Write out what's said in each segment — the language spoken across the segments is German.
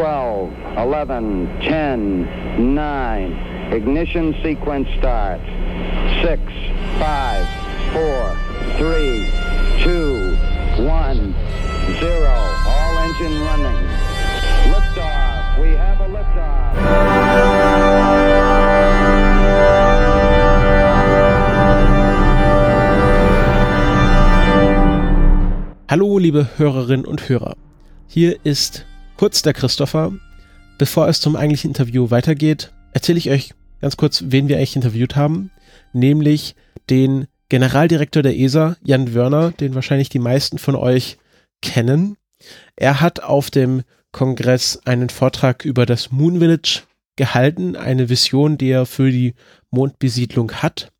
12, 11, 10, 9. Ignition sequence starts. 6, 5, 4, 3, 2, 1, 0. All engine running. Liftoff. We have a liftoff. Hallo, liebe Hörerinnen und Hörer. Hier ist kurz der Christopher. Bevor es zum eigentlichen Interview weitergeht, erzähle ich euch ganz kurz, wen wir eigentlich interviewt haben, nämlich den Generaldirektor der ESA, Jan Wörner, den wahrscheinlich die meisten von euch kennen. Er hat auf dem Kongress einen Vortrag über das Moon Village gehalten, eine Vision, die er für die Mondbesiedlung hat.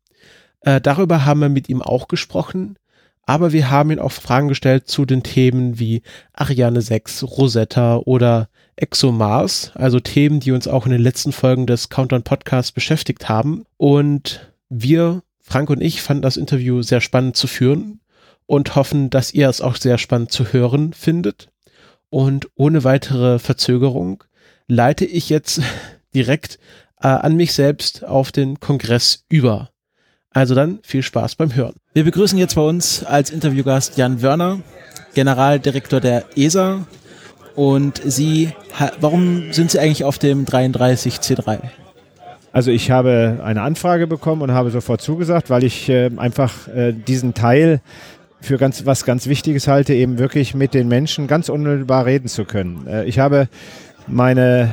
Äh, darüber haben wir mit ihm auch gesprochen aber wir haben ihn auch Fragen gestellt zu den Themen wie Ariane 6, Rosetta oder ExoMars, also Themen, die uns auch in den letzten Folgen des Countdown Podcasts beschäftigt haben. Und wir, Frank und ich, fanden das Interview sehr spannend zu führen und hoffen, dass ihr es auch sehr spannend zu hören findet. Und ohne weitere Verzögerung leite ich jetzt direkt äh, an mich selbst auf den Kongress über. Also dann viel Spaß beim Hören. Wir begrüßen jetzt bei uns als Interviewgast Jan Wörner, Generaldirektor der ESA. Und Sie, warum sind Sie eigentlich auf dem 33C3? Also ich habe eine Anfrage bekommen und habe sofort zugesagt, weil ich äh, einfach äh, diesen Teil für ganz, was ganz Wichtiges halte, eben wirklich mit den Menschen ganz unmittelbar reden zu können. Äh, ich habe meine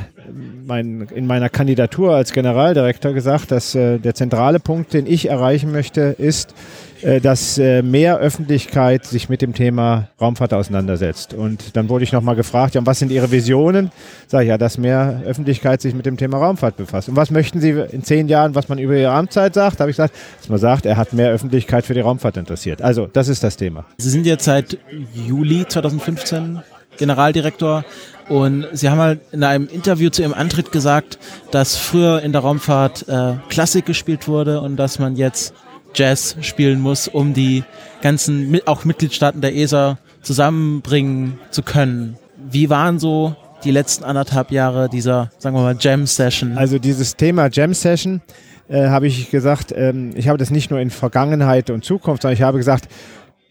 mein, in meiner Kandidatur als Generaldirektor gesagt, dass äh, der zentrale Punkt, den ich erreichen möchte, ist, äh, dass äh, mehr Öffentlichkeit sich mit dem Thema Raumfahrt auseinandersetzt. Und dann wurde ich nochmal gefragt, ja, was sind Ihre Visionen? Sag ich ja, dass mehr Öffentlichkeit sich mit dem Thema Raumfahrt befasst. Und was möchten Sie in zehn Jahren, was man über Ihre Amtszeit sagt? Habe ich gesagt, dass man sagt, er hat mehr Öffentlichkeit für die Raumfahrt interessiert. Also, das ist das Thema. Sie sind jetzt seit Juli 2015 Generaldirektor. Und sie haben halt in einem Interview zu ihrem Antritt gesagt, dass früher in der Raumfahrt äh, Klassik gespielt wurde und dass man jetzt Jazz spielen muss, um die ganzen auch Mitgliedstaaten der ESA zusammenbringen zu können. Wie waren so die letzten anderthalb Jahre dieser, sagen wir mal, Jam Session? Also dieses Thema Jam Session äh, habe ich gesagt, ähm, ich habe das nicht nur in Vergangenheit und Zukunft, sondern ich habe gesagt,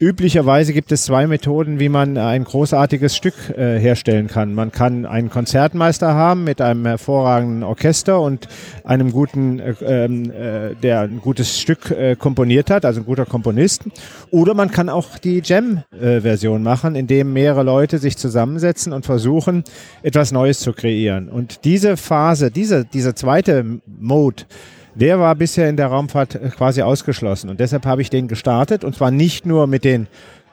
Üblicherweise gibt es zwei Methoden, wie man ein großartiges Stück äh, herstellen kann. Man kann einen Konzertmeister haben mit einem hervorragenden Orchester und einem guten, äh, ähm, äh, der ein gutes Stück äh, komponiert hat, also ein guter Komponist. Oder man kann auch die Jam-Version machen, indem mehrere Leute sich zusammensetzen und versuchen, etwas Neues zu kreieren. Und diese Phase, diese, dieser zweite Mode, der war bisher in der Raumfahrt äh, quasi ausgeschlossen. Und deshalb habe ich den gestartet. Und zwar nicht nur mit den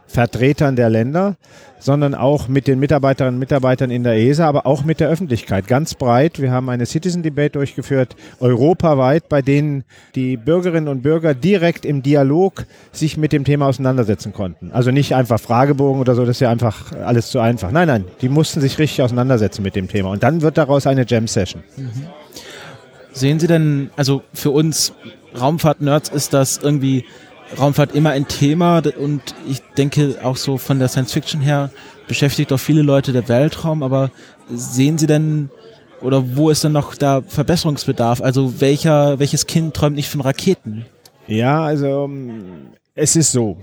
Vertretern der Länder, sondern auch mit den Mitarbeiterinnen und Mitarbeitern in der ESA, aber auch mit der Öffentlichkeit. Ganz breit. Wir haben eine Citizen Debate durchgeführt, europaweit, bei denen die Bürgerinnen und Bürger direkt im Dialog sich mit dem Thema auseinandersetzen konnten. Also nicht einfach Fragebogen oder so, das ist ja einfach alles zu einfach. Nein, nein, die mussten sich richtig auseinandersetzen mit dem Thema. Und dann wird daraus eine Jam-Session. Mhm. Sehen Sie denn, also für uns Raumfahrt-Nerds ist das irgendwie Raumfahrt immer ein Thema und ich denke auch so von der Science Fiction her beschäftigt auch viele Leute der Weltraum, aber sehen Sie denn oder wo ist denn noch da Verbesserungsbedarf? Also welcher, welches Kind träumt nicht von Raketen? Ja, also es ist so,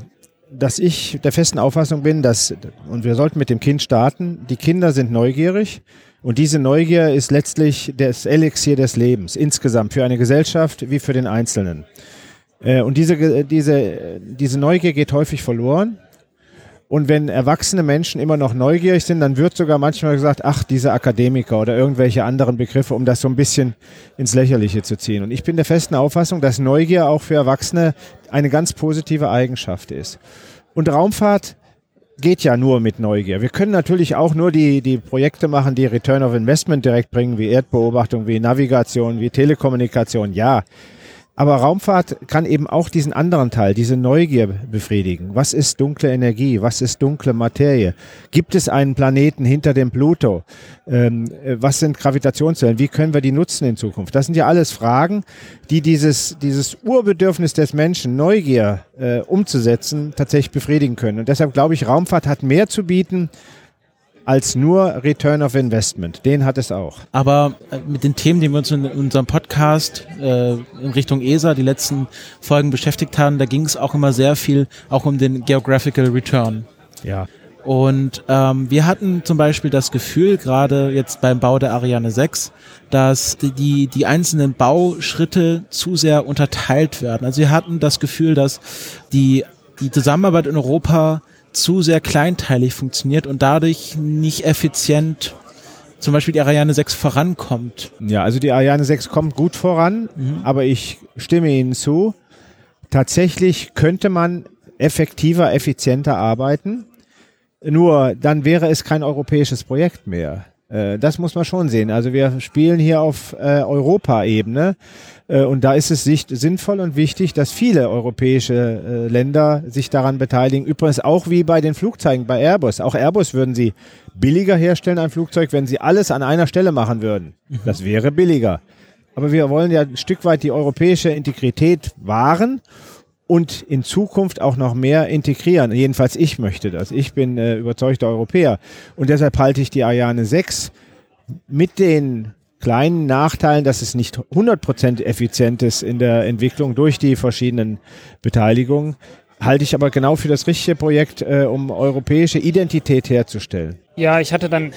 dass ich der festen Auffassung bin, dass, und wir sollten mit dem Kind starten, die Kinder sind neugierig und diese Neugier ist letztlich das Elixier des Lebens, insgesamt für eine Gesellschaft wie für den Einzelnen. Äh, und diese, diese, diese Neugier geht häufig verloren. Und wenn erwachsene Menschen immer noch neugierig sind, dann wird sogar manchmal gesagt, ach, diese Akademiker oder irgendwelche anderen Begriffe, um das so ein bisschen ins Lächerliche zu ziehen. Und ich bin der festen Auffassung, dass Neugier auch für Erwachsene eine ganz positive Eigenschaft ist. Und Raumfahrt geht ja nur mit Neugier. Wir können natürlich auch nur die, die Projekte machen, die Return of Investment direkt bringen, wie Erdbeobachtung, wie Navigation, wie Telekommunikation. Ja, aber Raumfahrt kann eben auch diesen anderen Teil, diese Neugier befriedigen. Was ist dunkle Energie? Was ist dunkle Materie? Gibt es einen Planeten hinter dem Pluto? Ähm, äh, was sind Gravitationswellen? Wie können wir die nutzen in Zukunft? Das sind ja alles Fragen, die dieses, dieses Urbedürfnis des Menschen, Neugier äh, umzusetzen, tatsächlich befriedigen können. Und deshalb glaube ich, Raumfahrt hat mehr zu bieten, als nur Return of Investment. Den hat es auch. Aber äh, mit den Themen, die wir uns in unserem Podcast äh, in Richtung ESA die letzten Folgen beschäftigt haben, da ging es auch immer sehr viel auch um den Geographical Return. Ja. Und ähm, wir hatten zum Beispiel das Gefühl, gerade jetzt beim Bau der Ariane 6, dass die, die einzelnen Bauschritte zu sehr unterteilt werden. Also wir hatten das Gefühl, dass die, die Zusammenarbeit in Europa zu sehr kleinteilig funktioniert und dadurch nicht effizient zum Beispiel die Ariane 6 vorankommt. Ja, also die Ariane 6 kommt gut voran, mhm. aber ich stimme Ihnen zu. Tatsächlich könnte man effektiver, effizienter arbeiten. Nur dann wäre es kein europäisches Projekt mehr. Äh, das muss man schon sehen. Also wir spielen hier auf äh, Europaebene äh, und da ist es sich sinnvoll und wichtig, dass viele europäische äh, Länder sich daran beteiligen. Übrigens auch wie bei den Flugzeugen, bei Airbus. Auch Airbus würden sie billiger herstellen, ein Flugzeug, wenn sie alles an einer Stelle machen würden. Mhm. Das wäre billiger. Aber wir wollen ja ein Stück weit die europäische Integrität wahren und in Zukunft auch noch mehr integrieren. Jedenfalls ich möchte das. Ich bin äh, überzeugter Europäer. Und deshalb halte ich die Ariane 6 mit den kleinen Nachteilen, dass es nicht 100% effizient ist in der Entwicklung durch die verschiedenen Beteiligungen, halte ich aber genau für das richtige Projekt, äh, um europäische Identität herzustellen. Ja, ich hatte dann,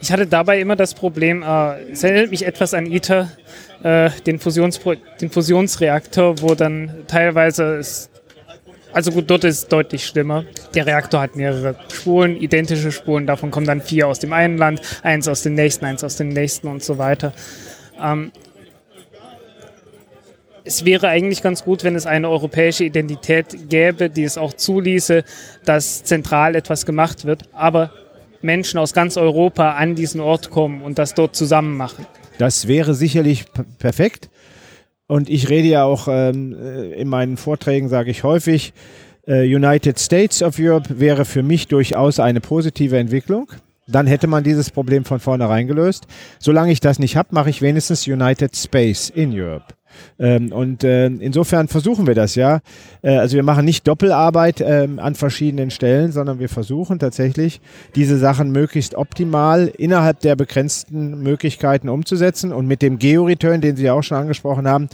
ich hatte dabei immer das Problem, äh, es erinnert mich etwas an ITER, äh, den, Fusionspro den Fusionsreaktor, wo dann teilweise es also gut, dort ist es deutlich schlimmer. Der Reaktor hat mehrere Spulen, identische Spulen, davon kommen dann vier aus dem einen Land, eins aus dem nächsten, eins aus dem nächsten und so weiter. Ähm, es wäre eigentlich ganz gut, wenn es eine europäische Identität gäbe, die es auch zuließe, dass zentral etwas gemacht wird, aber Menschen aus ganz Europa an diesen Ort kommen und das dort zusammen machen. Das wäre sicherlich perfekt. Und ich rede ja auch ähm, äh, in meinen Vorträgen, sage ich häufig, äh, United States of Europe wäre für mich durchaus eine positive Entwicklung. Dann hätte man dieses Problem von vornherein gelöst. Solange ich das nicht habe, mache ich wenigstens United Space in Europe. Ähm, und äh, insofern versuchen wir das ja. Äh, also wir machen nicht Doppelarbeit äh, an verschiedenen Stellen, sondern wir versuchen tatsächlich, diese Sachen möglichst optimal innerhalb der begrenzten Möglichkeiten umzusetzen. Und mit dem Geo-Return, den Sie auch schon angesprochen haben,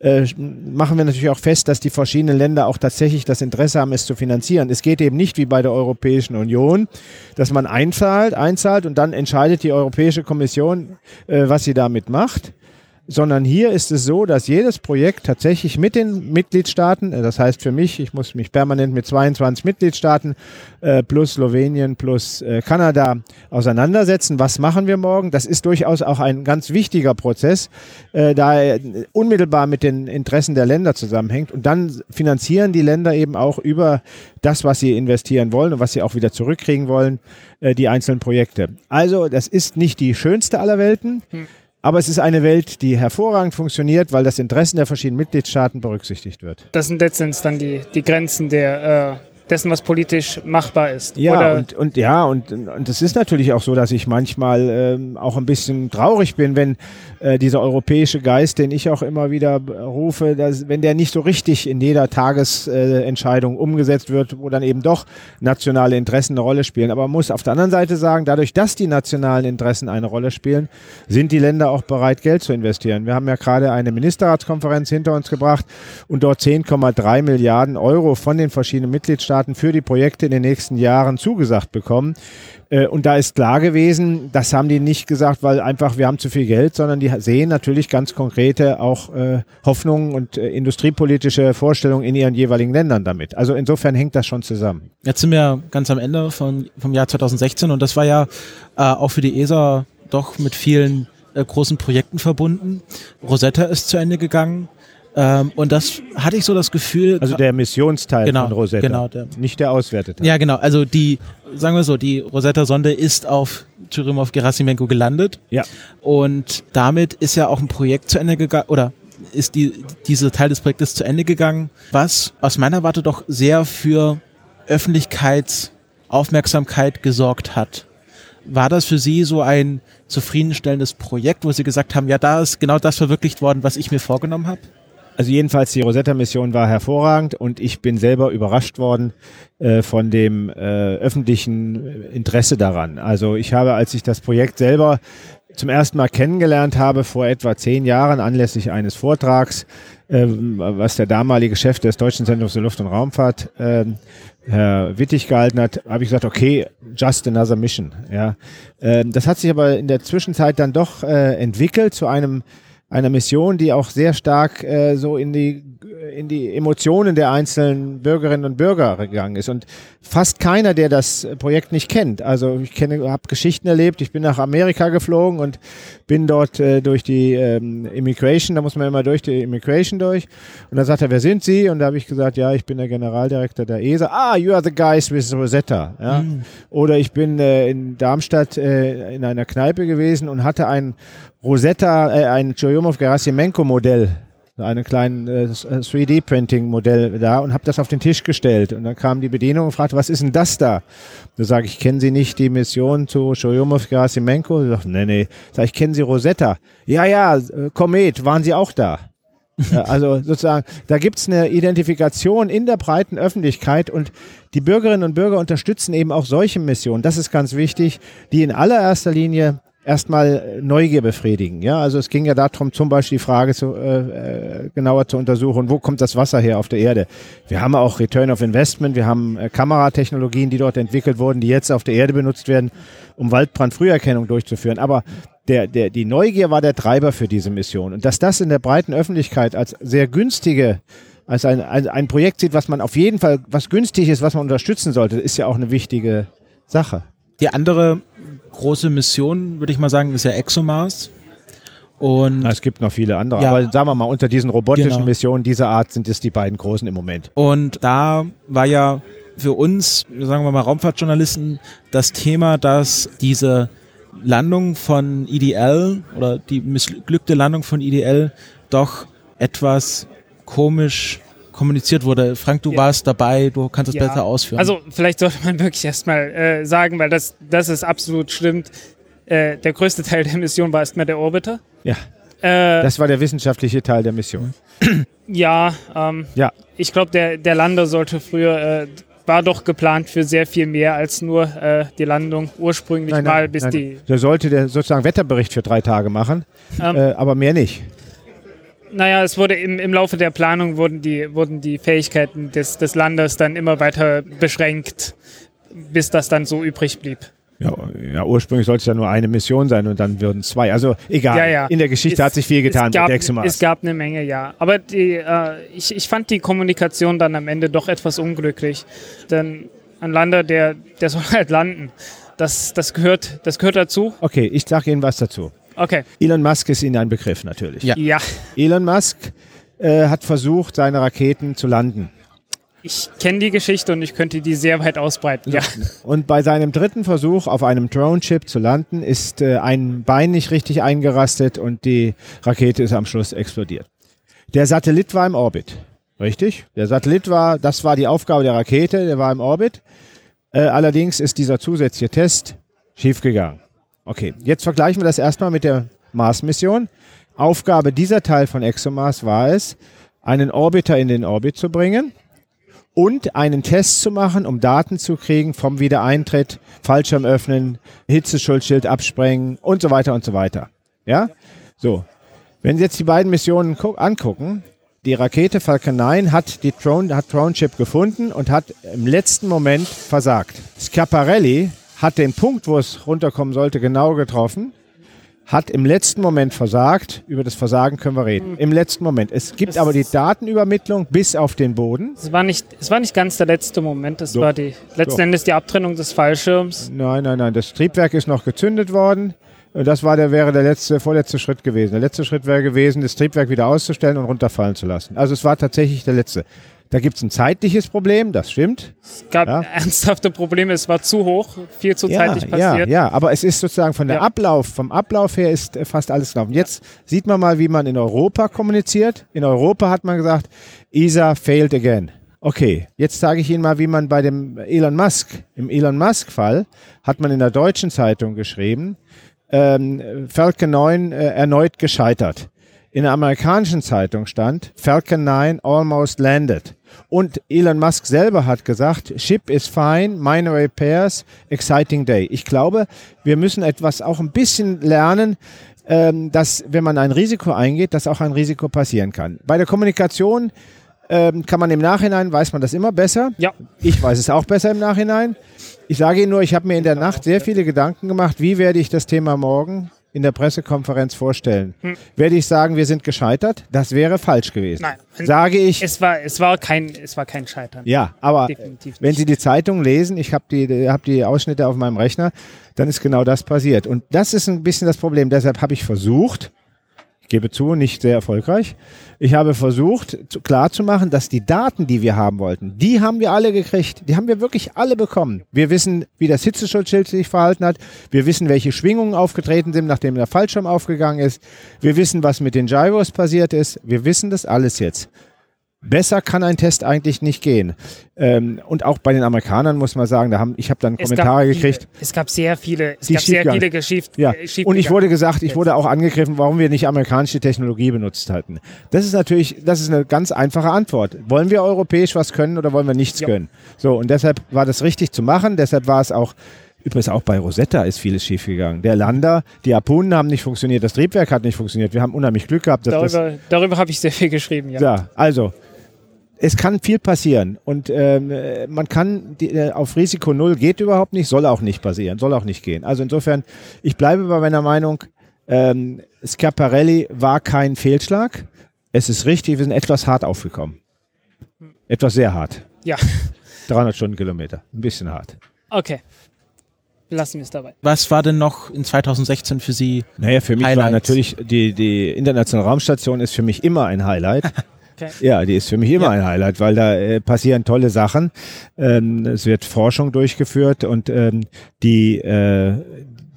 äh, machen wir natürlich auch fest, dass die verschiedenen Länder auch tatsächlich das Interesse haben, es zu finanzieren. Es geht eben nicht wie bei der Europäischen Union, dass man einzahlt, einzahlt und dann entscheidet die Europäische Kommission, äh, was sie damit macht, sondern hier ist es so, dass jedes Projekt tatsächlich mit den Mitgliedstaaten, äh, das heißt für mich, ich muss mich permanent mit 22 Mitgliedstaaten äh, plus Slowenien plus äh, Kanada auseinandersetzen. Was machen wir morgen? Das ist durchaus auch ein ganz wichtiger Prozess, äh, da er unmittelbar mit den Interessen der Länder zusammenhängt. Und dann finanzieren die Länder eben auch über das, was sie investieren wollen und was sie auch wieder zurückkriegen wollen, äh, die einzelnen Projekte. Also das ist nicht die schönste aller Welten. Hm. Aber es ist eine Welt, die hervorragend funktioniert, weil das Interessen der verschiedenen Mitgliedstaaten berücksichtigt wird. Das sind letztendlich dann die, die Grenzen der, äh, dessen, was politisch machbar ist. Ja, und, und ja, und, und es ist natürlich auch so, dass ich manchmal ähm, auch ein bisschen traurig bin, wenn äh, dieser europäische Geist, den ich auch immer wieder rufe, dass, wenn der nicht so richtig in jeder Tagesentscheidung äh, umgesetzt wird, wo dann eben doch nationale Interessen eine Rolle spielen. Aber man muss auf der anderen Seite sagen, dadurch, dass die nationalen Interessen eine Rolle spielen, sind die Länder auch bereit, Geld zu investieren. Wir haben ja gerade eine Ministerratskonferenz hinter uns gebracht und dort 10,3 Milliarden Euro von den verschiedenen Mitgliedstaaten Mitgliedstaaten für die Projekte in den nächsten Jahren zugesagt bekommen. Äh, und da ist klar gewesen, das haben die nicht gesagt, weil einfach wir haben zu viel Geld, sondern die sehen natürlich ganz konkrete auch äh, Hoffnungen und äh, industriepolitische Vorstellungen in ihren jeweiligen Ländern damit. Also insofern hängt das schon zusammen. Jetzt sind wir ganz am Ende von, vom Jahr 2016 und das war ja auch für die ESA doch mit vielen großen Projekten verbunden. Rosetta ist zu Ende gegangen. Ähm, und das hatte ich so das Gefühl. Also der Missionsteil genau, von Rosetta. Genau, der, nicht der Auswerteteil. Ja, genau. Also die, sagen wir so, die Rosetta-Sonde ist auf Churyumov Gerasimenko gelandet. Ja. Und damit ist ja auch ein Projekt zu Ende gegangen, oder ist die, diese Teil des Projektes zu Ende gegangen, was aus meiner Warte doch sehr für Öffentlichkeitsaufmerksamkeit gesorgt hat. War das für Sie so ein zufriedenstellendes Projekt, wo Sie gesagt haben, ja, da ist genau das verwirklicht worden, was ich mir vorgenommen habe? Also jedenfalls die Rosetta-Mission war hervorragend und ich bin selber überrascht worden äh, von dem äh, öffentlichen Interesse daran. Also ich habe, als ich das Projekt selber zum ersten Mal kennengelernt habe, vor etwa zehn Jahren anlässlich eines Vortrags, äh, was der damalige Chef des Deutschen Zentrums für Luft- und Raumfahrt, äh, Herr Wittig gehalten hat, habe ich gesagt, okay, just another mission. Ja, äh, das hat sich aber in der Zwischenzeit dann doch äh, entwickelt zu einem einer Mission, die auch sehr stark äh, so in die in die Emotionen der einzelnen Bürgerinnen und Bürger gegangen ist und fast keiner, der das Projekt nicht kennt. Also ich kenne, habe Geschichten erlebt. Ich bin nach Amerika geflogen und bin dort äh, durch die ähm, Immigration. Da muss man immer durch die Immigration durch. Und dann sagt er, wer sind Sie? Und da habe ich gesagt, ja, ich bin der Generaldirektor der ESA. Ah, you are the guys with Rosetta. Ja? Mhm. Oder ich bin äh, in Darmstadt äh, in einer Kneipe gewesen und hatte ein Rosetta, äh, ein Churyumov-Gerasimenko-Modell, einen kleinen äh, 3D-Printing-Modell äh, da und habe das auf den Tisch gestellt. Und dann kam die Bedienung und fragte, was ist denn das da? Da sage ich, kennen Sie nicht die Mission zu Churyumov-Gerasimenko? Ich sage, nee, nee. Sag ich, kennen Sie Rosetta? Ja, ja, äh, Komet, waren Sie auch da? also sozusagen, da gibt's eine Identifikation in der breiten Öffentlichkeit und die Bürgerinnen und Bürger unterstützen eben auch solche Missionen. Das ist ganz wichtig, die in allererster Linie erstmal Neugier befriedigen. Ja, also es ging ja darum, zum Beispiel die Frage zu, äh, äh, genauer zu untersuchen, wo kommt das Wasser her auf der Erde? Wir haben auch Return of Investment, wir haben äh, Kameratechnologien, die dort entwickelt wurden, die jetzt auf der Erde benutzt werden, um Waldbrandfrüherkennung durchzuführen. Aber der, der, die Neugier war der Treiber für diese Mission. Und dass das in der breiten Öffentlichkeit als sehr günstige als ein, ein, ein Projekt sieht, was man auf jeden Fall, was günstig ist, was man unterstützen sollte, ist ja auch eine wichtige Sache. Die andere große Mission, würde ich mal sagen, ist ja ExoMars. Und Na, es gibt noch viele andere, ja, aber sagen wir mal, unter diesen robotischen genau. Missionen dieser Art sind es die beiden großen im Moment. Und da war ja für uns, sagen wir mal, Raumfahrtjournalisten, das Thema, dass diese Landung von IDL oder die missglückte Landung von IDL doch etwas komisch kommuniziert wurde. Frank, du ja. warst dabei, du kannst es ja. besser ausführen. Also vielleicht sollte man wirklich erstmal äh, sagen, weil das, das ist absolut stimmt. Äh, der größte Teil der Mission war erstmal der Orbiter. Ja. Äh, das war der wissenschaftliche Teil der Mission. Ja, ähm, ja. ich glaube, der, der Lander sollte früher, äh, war doch geplant für sehr viel mehr als nur äh, die Landung ursprünglich nein, nein, mal, bis nein. die. Der sollte der sozusagen Wetterbericht für drei Tage machen, ähm, äh, aber mehr nicht. Naja, es wurde im, im Laufe der Planung wurden die, wurden die Fähigkeiten des, des Landes dann immer weiter beschränkt, bis das dann so übrig blieb. Ja, ja, ursprünglich sollte es ja nur eine Mission sein und dann würden zwei. Also egal. Ja, ja. In der Geschichte es, hat sich viel getan. Gab, es gab eine Menge, ja. Aber die, äh, ich, ich fand die Kommunikation dann am Ende doch etwas unglücklich. Denn ein Lander, der, der soll halt landen. Das, das, gehört, das gehört dazu. Okay, ich sage Ihnen was dazu. Okay. Elon Musk ist Ihnen ein Begriff natürlich. Ja. ja. Elon Musk äh, hat versucht, seine Raketen zu landen. Ich kenne die Geschichte und ich könnte die sehr weit ausbreiten. Ja. Und bei seinem dritten Versuch auf einem Drone-Chip zu landen, ist äh, ein Bein nicht richtig eingerastet und die Rakete ist am Schluss explodiert. Der Satellit war im Orbit. Richtig? Der Satellit war, das war die Aufgabe der Rakete, der war im Orbit. Äh, allerdings ist dieser zusätzliche Test schiefgegangen. Okay, jetzt vergleichen wir das erstmal mit der Mars-Mission. Aufgabe dieser Teil von ExoMars war es, einen Orbiter in den Orbit zu bringen und einen Test zu machen, um Daten zu kriegen vom Wiedereintritt, Fallschirm öffnen, Hitzeschutzschild absprengen und so weiter und so weiter. Ja? So. Wenn Sie jetzt die beiden Missionen angucken, die Rakete Falcon 9 hat die Drone, hat Drone Chip gefunden und hat im letzten Moment versagt. Schiaparelli hat den Punkt, wo es runterkommen sollte, genau getroffen, hat im letzten Moment versagt. Über das Versagen können wir reden. Im letzten Moment. Es gibt es aber die Datenübermittlung bis auf den Boden. Es war nicht, es war nicht ganz der letzte Moment. Es war die, letzten so. Endes die Abtrennung des Fallschirms. Nein, nein, nein. Das Triebwerk ist noch gezündet worden. Das war der, wäre der letzte, vorletzte Schritt gewesen. Der letzte Schritt wäre gewesen, das Triebwerk wieder auszustellen und runterfallen zu lassen. Also es war tatsächlich der letzte. Da gibt es ein zeitliches Problem, das stimmt. Es gab ja. ernsthafte Probleme, es war zu hoch, viel zu ja, zeitig passiert. Ja, ja, aber es ist sozusagen von der ja. Ablauf, vom Ablauf her ist äh, fast alles gelaufen. Jetzt sieht man mal, wie man in Europa kommuniziert. In Europa hat man gesagt, ESA failed again. Okay, jetzt sage ich Ihnen mal, wie man bei dem Elon Musk, im Elon Musk-Fall, hat man in der deutschen Zeitung geschrieben, ähm, Falcon 9 äh, erneut gescheitert. in der amerikanischen Zeitung stand, Falcon 9 almost landed. Und Elon Musk selber hat gesagt, Ship is fine, minor repairs, exciting day. Ich glaube, wir müssen etwas auch ein bisschen lernen, ähm, dass wenn man ein Risiko eingeht, dass auch ein Risiko passieren kann. Bei der Kommunikation ähm, kann man im Nachhinein, weiß man das immer besser. Ja. Ich weiß es auch besser im Nachhinein. Ich sage Ihnen nur, ich habe mir in der Nacht sehr viele Gedanken gemacht, wie werde ich das Thema morgen in der Pressekonferenz vorstellen. Hm. Werde ich sagen, wir sind gescheitert? Das wäre falsch gewesen. Nein. Sage ich, Es war, es war kein, es war kein Scheitern. ja, aber wenn. Sie die Zeitung lesen, ich habe die, hab die Ausschnitte auf meinem Rechner, dann ist genau das passiert. Und das ist ein bisschen das Problem. Deshalb habe ich versucht, gebe zu, nicht sehr erfolgreich, ich habe versucht zu, klarzumachen, dass die Daten, die wir haben wollten, die haben wir alle gekriegt. Die haben wir wirklich alle bekommen. Wir wissen, wie das Hitzeschutzschild sich verhalten hat. Wir wissen, welche Schwingungen aufgetreten sind, nachdem der Fallschirm aufgegangen ist. Wir wissen, was mit den Gyros passiert ist. Wir wissen das alles jetzt. Besser kann ein Test eigentlich nicht gehen. Ähm, und auch bei den Amerikanern muss man sagen, da haben, ich habe dann Es Kommentare gab gekriegt. Viele, es gab sehr viele, es gab sehr viele geschieft, Ja, äh, und ich wurde gesagt, ich wurde auch angegriffen, warum wir nicht amerikanische Technologie benutzt hatten. Das ist natürlich, das ist eine ganz einfache Antwort. Wollen wir europäisch was können oder wollen wir nichts Ja. können? So, und deshalb war das richtig zu machen. Deshalb war es auch, übrigens auch bei Rosetta ist vieles schiefgegangen. Der Lander, die Harpunen haben nicht funktioniert, das Triebwerk hat nicht funktioniert. Wir haben unheimlich Glück gehabt, Darüber, darüber habe ich sehr viel geschrieben, ja. ja, also es kann viel passieren und ähm, äh, man kann die, äh, auf Risiko null geht überhaupt nicht, soll auch nicht passieren, soll auch nicht gehen. Also insofern, ich bleibe bei meiner Meinung, ähm, Schiaparelli war kein Fehlschlag. Es ist richtig, wir sind etwas hart aufgekommen. Etwas sehr hart. Ja, 300 Stundenkilometer. Ein bisschen hart. okay. Lassen wir es dabei. Was war denn noch in 2016 für Sie? Naja, für mich war Highlights. natürlich die, die internationale Raumstation ist für mich immer ein Highlight. Okay. Ja, die ist für mich immer Ja. ein Highlight, weil da äh, passieren tolle Sachen. Ähm, es wird Forschung durchgeführt und ähm, die äh,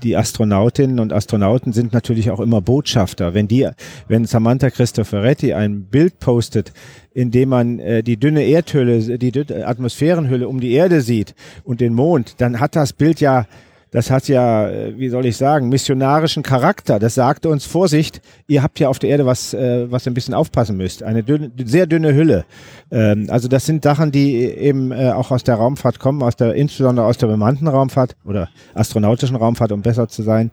die Astronautinnen und Astronauten sind natürlich auch immer Botschafter. Wenn die, wenn Samantha Cristoforetti ein Bild postet, in dem man äh, die dünne Erdhülle, die Atmosphärenhülle um die Erde sieht und den Mond, dann hat das Bild ja das hat ja, äh, wie soll ich sagen, missionarischen Charakter. Das sagte uns, Vorsicht, ihr habt ja auf der Erde was, äh, was ein bisschen aufpassen müsst. Eine dünne, sehr dünne Hülle. Ähm, also das sind Sachen, die eben äh, auch aus der Raumfahrt kommen, aus der, insbesondere aus der bemannten Raumfahrt oder astronautischen Raumfahrt, um besser zu sein.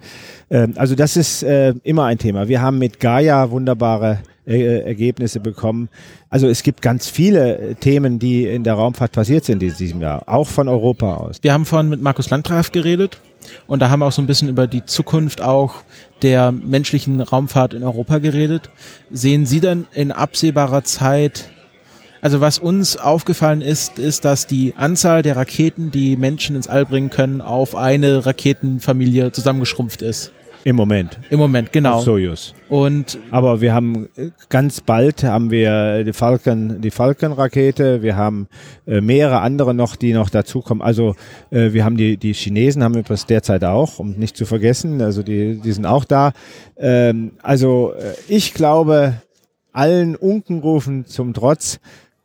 Ähm, also das ist äh, immer ein Thema. Wir haben mit Gaia wunderbare äh, Ergebnisse bekommen. Also es gibt ganz viele äh, Themen, die in der Raumfahrt passiert sind in diesem Jahr, auch von Europa aus. Wir haben vorhin mit Markus Landgraf geredet und da haben wir auch so ein bisschen über die Zukunft auch der menschlichen Raumfahrt in Europa geredet. Sehen Sie denn in absehbarer Zeit, also was uns aufgefallen ist, ist, dass die Anzahl der Raketen, die Menschen ins All bringen können, auf eine Raketenfamilie zusammengeschrumpft ist. Im Moment. Im Moment, genau. Auf Soyuz. Und Aber wir haben äh, ganz bald haben wir die Falcon, die Falcon-Rakete. Wir haben äh, mehrere andere noch, die noch dazukommen. Also äh, wir haben die die Chinesen haben das derzeit auch, um nicht zu vergessen. Also die die sind auch da. Ähm, also äh, ich glaube, allen Unkenrufen zum Trotz,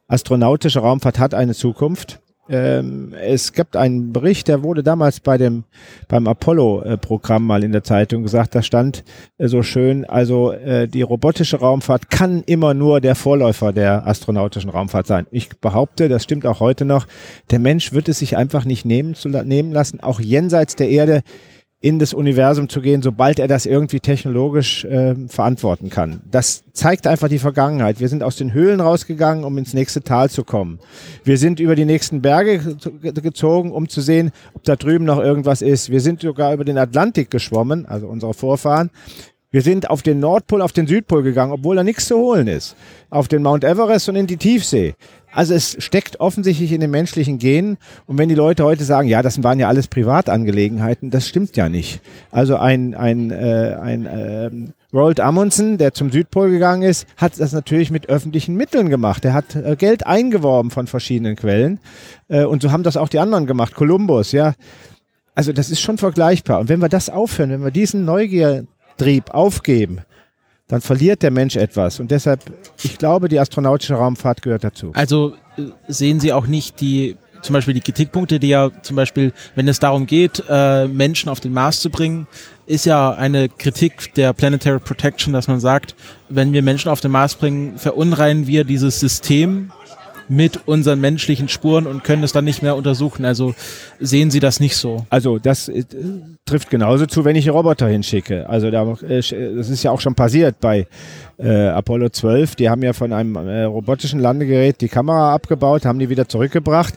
astronautische Raumfahrt hat eine Zukunft. Ähm, es gibt einen Bericht, der wurde damals bei dem beim Apollo-Programm mal in der Zeitung gesagt. Da stand äh, so schön, also äh, die robotische Raumfahrt kann immer nur der Vorläufer der astronautischen Raumfahrt sein. Ich behaupte, das stimmt auch heute noch. Der Mensch wird es sich einfach nicht nehmen zu nehmen lassen, auch jenseits der Erde in das Universum zu gehen, sobald er das irgendwie technologisch äh, verantworten kann. Das zeigt einfach die Vergangenheit. Wir sind aus den Höhlen rausgegangen, um ins nächste Tal zu kommen. Wir sind über die nächsten Berge ge- gezogen, um zu sehen, ob da drüben noch irgendwas ist. Wir sind sogar über den Atlantik geschwommen, also unsere Vorfahren. Wir sind auf den Nordpol, auf den Südpol gegangen, obwohl da nichts zu holen ist. Auf den Mount Everest und in die Tiefsee. Also es steckt offensichtlich in den menschlichen Genen. Und wenn die Leute heute sagen, ja, das waren ja alles Privatangelegenheiten, das stimmt ja nicht. Also ein, ein, äh, ein ähm, Roald Amundsen, der zum Südpol gegangen ist, hat das natürlich mit öffentlichen Mitteln gemacht. Er hat äh, Geld eingeworben von verschiedenen Quellen. Äh, und so haben das auch die anderen gemacht. Columbus, ja. Also das ist schon vergleichbar. Und wenn wir das aufhören, wenn wir diesen Neugiertrieb aufgeben, dann verliert der Mensch etwas. Und deshalb, ich glaube, die astronautische Raumfahrt gehört dazu. also äh, sehen Sie auch nicht die zum Beispiel die Kritikpunkte, die ja zum Beispiel, wenn es darum geht, äh, Menschen auf den Mars zu bringen, ist ja eine Kritik der Planetary Protection, dass man sagt, wenn wir Menschen auf den Mars bringen, verunreinen wir dieses System mit unseren menschlichen Spuren und können es dann nicht mehr untersuchen. Also sehen Sie das nicht so? Also das äh, trifft genauso zu, wenn ich Roboter hinschicke. Also da, äh, das ist ja auch schon passiert bei äh, Apollo 12. Die haben ja von einem äh, robotischen Landegerät die Kamera abgebaut, haben die wieder zurückgebracht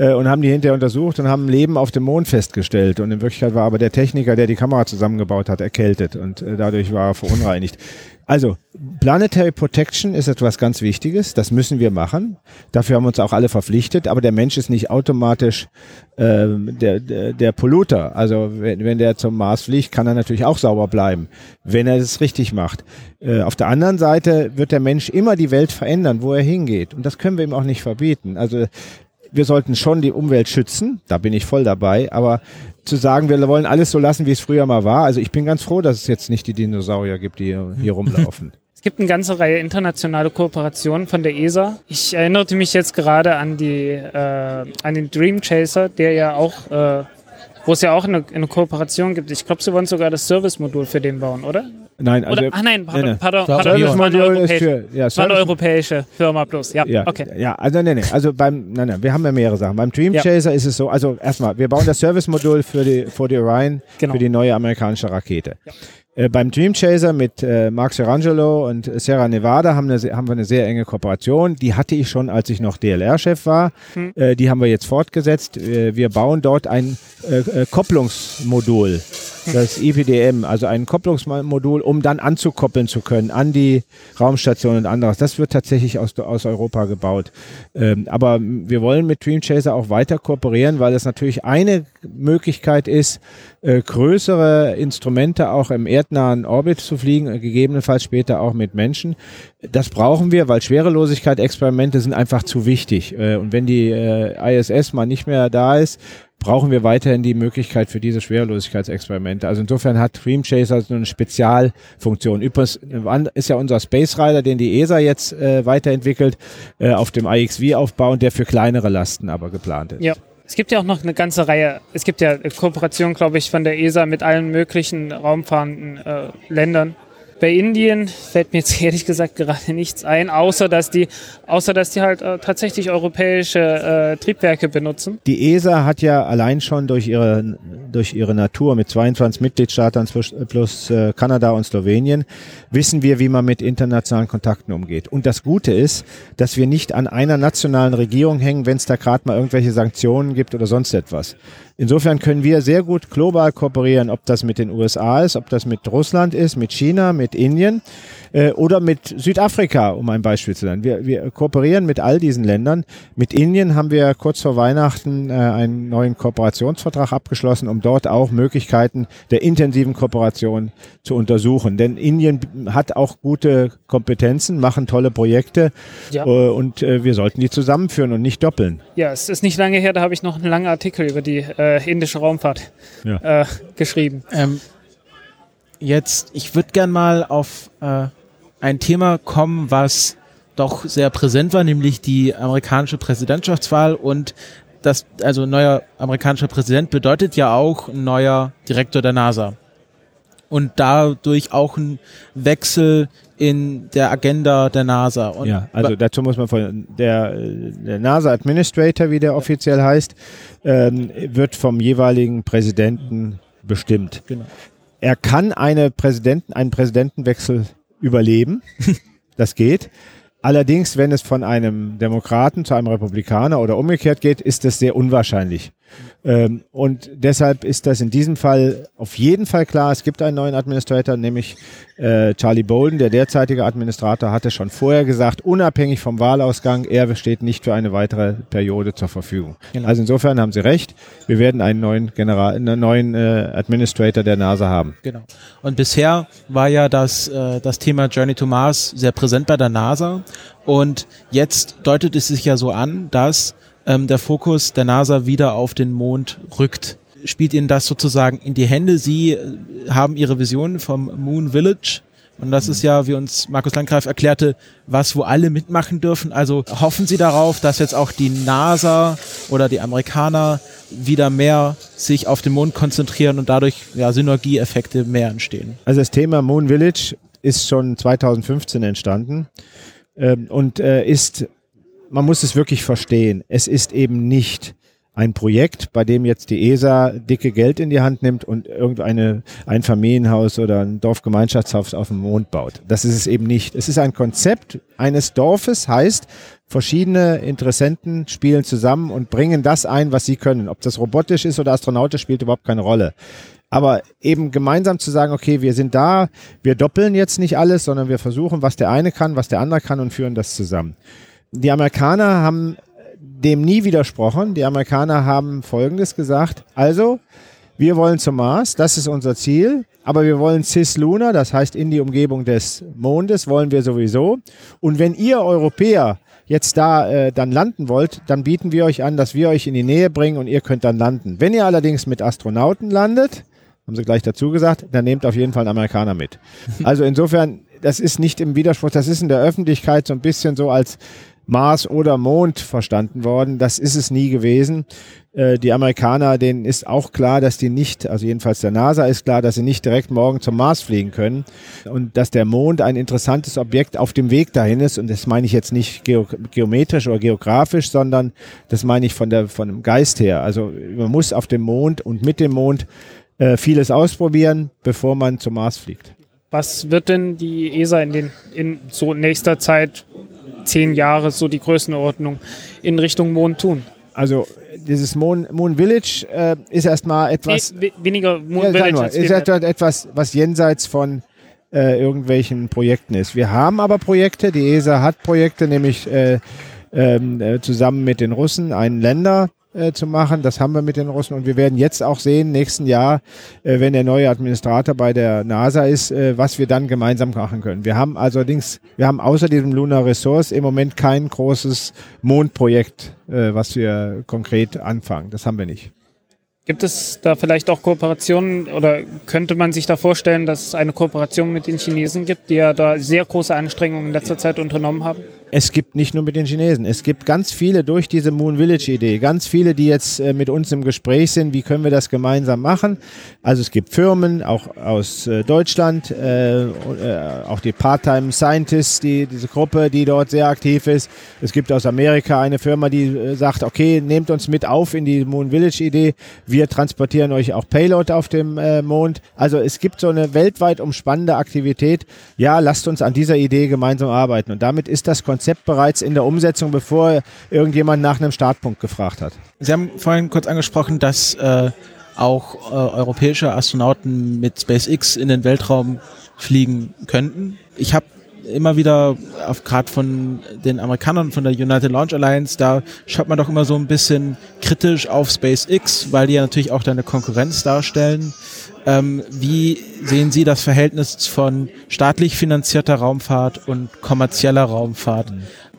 äh, und haben die hinterher untersucht und haben Leben auf dem Mond festgestellt. Und in Wirklichkeit war aber der Techniker, der die Kamera zusammengebaut hat, erkältet und äh, dadurch war er verunreinigt. Also, Planetary Protection ist etwas ganz Wichtiges. Das müssen wir machen. Dafür haben uns auch alle verpflichtet. Aber der Mensch ist nicht automatisch äh, der, der, der Polluter. Also, wenn, wenn der zum Mars fliegt, kann er natürlich auch sauber bleiben, wenn er es richtig macht. Äh, auf der anderen Seite wird der Mensch immer die Welt verändern, wo er hingeht. Und das können wir ihm auch nicht verbieten. Also, wir sollten schon die Umwelt schützen, da bin ich voll dabei, aber zu sagen, wir wollen alles so lassen, wie es früher mal war, also ich bin ganz froh, dass es jetzt nicht die Dinosaurier gibt, die hier rumlaufen. Es gibt eine ganze Reihe internationale Kooperationen von der ESA. Ich erinnerte mich jetzt gerade an die äh, an den Dream Chaser, der ja auch, äh, wo es ja auch eine, eine Kooperation gibt. Ich glaube, sie wollen sogar das Service-Modul für den bauen, oder? Nein, also. Oder, ach nein, pardon, nee, nee. pardon, Service pardon, das war eine europäische, für, ja, war eine europäische Firma plus. Ja, Ja, okay. ja, also nee, nee, also beim, nein, nein, wir haben ja mehrere Sachen. Beim Dream Ja. Chaser ist es so, also erstmal, wir bauen das Service-Modul für die, für die Orion, Genau. für die neue amerikanische Rakete. Äh, beim Dream Chaser mit äh, Mark Serangelo und Sierra Nevada haben, eine, haben wir eine sehr enge Kooperation. Die hatte ich schon, als ich noch DLR-Chef war. Hm. Äh, die haben wir jetzt fortgesetzt. Äh, wir bauen dort ein äh, äh, Kopplungsmodul, das IPDM, also ein Kopplungsmodul, um dann anzukoppeln zu können an die Raumstation und anderes. Das wird tatsächlich aus, aus Europa gebaut. Ähm, aber wir wollen mit Dream Chaser auch weiter kooperieren, weil es natürlich eine Möglichkeit ist, äh, größere Instrumente auch im erdnahen Orbit zu fliegen, äh, gegebenenfalls später auch mit Menschen. Das brauchen wir, weil Schwerelosigkeit-Experimente sind einfach zu wichtig. Äh, und wenn die äh, ISS mal nicht mehr da ist, brauchen wir weiterhin die Möglichkeit für diese Schwerelosigkeitsexperimente. Also insofern hat Dream Chaser so eine Spezialfunktion. Übrigens ist ja unser Space Rider, den die ESA jetzt äh, weiterentwickelt, äh, auf dem IXV aufbauen, der für kleinere Lasten aber geplant ist. Ja. Es gibt ja auch noch eine ganze Reihe, es gibt ja Kooperation, glaube ich, von der ESA mit allen möglichen raumfahrenden äh, Ländern. Bei Indien fällt mir jetzt ehrlich gesagt gerade nichts ein, außer dass die, außer dass die halt äh, tatsächlich europäische äh, Triebwerke benutzen. Die ESA hat ja allein schon durch ihre, durch ihre Natur mit 22 Mitgliedstaaten plus, äh, Kanada und Slowenien, wissen wir, wie man mit internationalen Kontakten umgeht. Und das Gute ist, dass wir nicht an einer nationalen Regierung hängen, wenn es da gerade mal irgendwelche Sanktionen gibt oder sonst etwas. Insofern können wir sehr gut global kooperieren, ob das mit den USA ist, ob das mit Russland ist, mit China, mit Indien äh, oder mit Südafrika, um ein Beispiel zu nennen. Wir, wir kooperieren mit all diesen Ländern. Mit Indien haben wir kurz vor Weihnachten äh, einen neuen Kooperationsvertrag abgeschlossen, um dort auch Möglichkeiten der intensiven Kooperation zu untersuchen. Denn Indien hat auch gute Kompetenzen, machen tolle Projekte Ja. äh, und äh, wir sollten die zusammenführen und nicht doppeln. Ja, es ist nicht lange her, da habe ich noch einen langen Artikel über die äh, indische Raumfahrt Ja. äh, geschrieben. Ähm, jetzt, ich würde gern mal auf äh, ein Thema kommen, was doch sehr präsent war, nämlich die amerikanische Präsidentschaftswahl und das, also neuer amerikanischer Präsident bedeutet ja auch ein neuer Direktor der NASA. Und dadurch auch ein Wechsel in der Agenda der NASA. Und Ja, also dazu muss man von der, äh, der NASA Administrator, wie der offiziell heißt, ähm, wird vom jeweiligen Präsidenten bestimmt. Genau. Er kann eine Präsidenten, einen Präsidentenwechsel überleben. das geht. Allerdings, wenn es von einem Demokraten zu einem Republikaner oder umgekehrt geht, ist das sehr unwahrscheinlich. Ähm, und deshalb ist das in diesem Fall auf jeden Fall klar. Es gibt einen neuen Administrator, nämlich äh, Charlie Bolden, der derzeitige Administrator, hatte schon vorher gesagt, unabhängig vom Wahlausgang, er steht nicht für eine weitere Periode zur Verfügung. Genau. Also insofern haben Sie recht. Wir werden einen neuen General, einen neuen äh, Administrator der NASA haben. Genau. Und bisher war ja das, äh, das Thema Journey to Mars sehr präsent bei der NASA. Und jetzt deutet es sich ja so an, dass ähm, der Fokus der NASA wieder auf den Mond rückt. Spielt Ihnen das sozusagen in die Hände? Sie äh, haben Ihre Vision vom Moon Village Und das ist ja, wie uns Markus Landgreif erklärte, was, wo alle mitmachen dürfen. Also hoffen Sie darauf, dass jetzt auch die NASA oder die Amerikaner wieder mehr sich auf den Mond konzentrieren und dadurch ja, Synergieeffekte mehr entstehen. Also das Thema Moon Village ist schon 2015 entstanden ähm, und äh, ist, man muss es wirklich verstehen, es ist eben nicht ein Projekt, bei dem jetzt die ESA dicke Geld in die Hand nimmt und irgendeine ein Familienhaus oder ein Dorfgemeinschaftshaus auf dem Mond baut. Das ist es eben nicht. Es ist ein Konzept eines Dorfes, heißt, verschiedene Interessenten spielen zusammen und bringen das ein, was sie können. Ob das robotisch ist oder astronautisch, spielt überhaupt keine Rolle. Aber eben gemeinsam zu sagen, okay, wir sind da, wir doppeln jetzt nicht alles, sondern wir versuchen, was der eine kann, was der andere kann und führen das zusammen. Die Amerikaner haben dem nie widersprochen. Die Amerikaner haben Folgendes gesagt. Also, wir wollen zum Mars, das ist unser Ziel, aber wir wollen cis-lunar, das heißt in die Umgebung des Mondes wollen wir sowieso. Und wenn ihr Europäer jetzt da äh, dann landen wollt, dann bieten wir euch an, dass wir euch in die Nähe bringen und ihr könnt dann landen. Wenn ihr allerdings mit Astronauten landet, haben sie gleich dazu gesagt, dann nehmt auf jeden Fall einen Amerikaner mit. Also insofern, das ist nicht im Widerspruch, das ist in der Öffentlichkeit so ein bisschen so als Mars oder Mond verstanden worden. Das ist es nie gewesen. Äh, die Amerikaner, denen ist auch klar, dass die nicht, also jedenfalls der NASA ist klar, dass sie nicht direkt morgen zum Mars fliegen können und dass der Mond ein interessantes Objekt auf dem Weg dahin ist. Und das meine ich jetzt nicht geo geometrisch oder geografisch, sondern das meine ich von der von dem Geist her. Also man muss auf dem Mond und mit dem Mond äh, vieles ausprobieren, bevor man zum Mars fliegt. Was wird denn die ESA in den in so nächster Zeit zehn Jahre so die Größenordnung in Richtung Mond tun? Also dieses Moon, Moon Village äh, ist erstmal etwas nee, weniger Moon ja, Village mal, ist etwas, was jenseits von äh, irgendwelchen Projekten ist. Wir haben aber Projekte, die ESA hat Projekte, nämlich äh, ähm, äh, zusammen mit den Russen, einen Länder, äh, zu machen. Das haben wir mit den Russen und wir werden jetzt auch sehen, nächsten Jahr, äh, wenn der neue Administrator bei der NASA ist, äh, was wir dann gemeinsam machen können. Wir haben allerdings, wir haben außer diesem Lunar Resource im Moment kein großes Mondprojekt, äh, was wir konkret anfangen. Das haben wir nicht. Gibt es da vielleicht auch Kooperationen oder könnte man sich da vorstellen, dass es eine Kooperation mit den Chinesen gibt, die ja da sehr große Anstrengungen in letzter Zeit unternommen haben? Es gibt nicht nur mit den Chinesen, es gibt ganz viele durch diese Moon Village Idee, ganz viele, die jetzt äh, mit uns im Gespräch sind, wie können wir das gemeinsam machen. Also es gibt Firmen, auch aus äh, Deutschland, äh, äh auch die Part-Time Scientists, die, diese Gruppe, die dort sehr aktiv ist. Es gibt aus Amerika eine Firma, die äh, sagt, okay, nehmt uns mit auf in die Moon Village Idee. Wir transportieren euch auch Payload auf dem äh, Mond. Also es gibt so eine weltweit umspannende Aktivität. Ja, lasst uns an dieser Idee gemeinsam arbeiten. Und damit ist das Konzept Konzept bereits in der Umsetzung, bevor irgendjemand nach einem Startpunkt gefragt hat. Sie haben vorhin kurz angesprochen, dass äh, auch äh, europäische Astronauten mit SpaceX in den Weltraum fliegen könnten. Ich habe immer wieder, gerade von den Amerikanern von der United Launch Alliance, da schaut man doch immer so ein bisschen kritisch auf SpaceX, weil die ja natürlich auch deine Konkurrenz darstellen. Ähm, wie sehen Sie das Verhältnis von staatlich finanzierter Raumfahrt und kommerzieller Raumfahrt?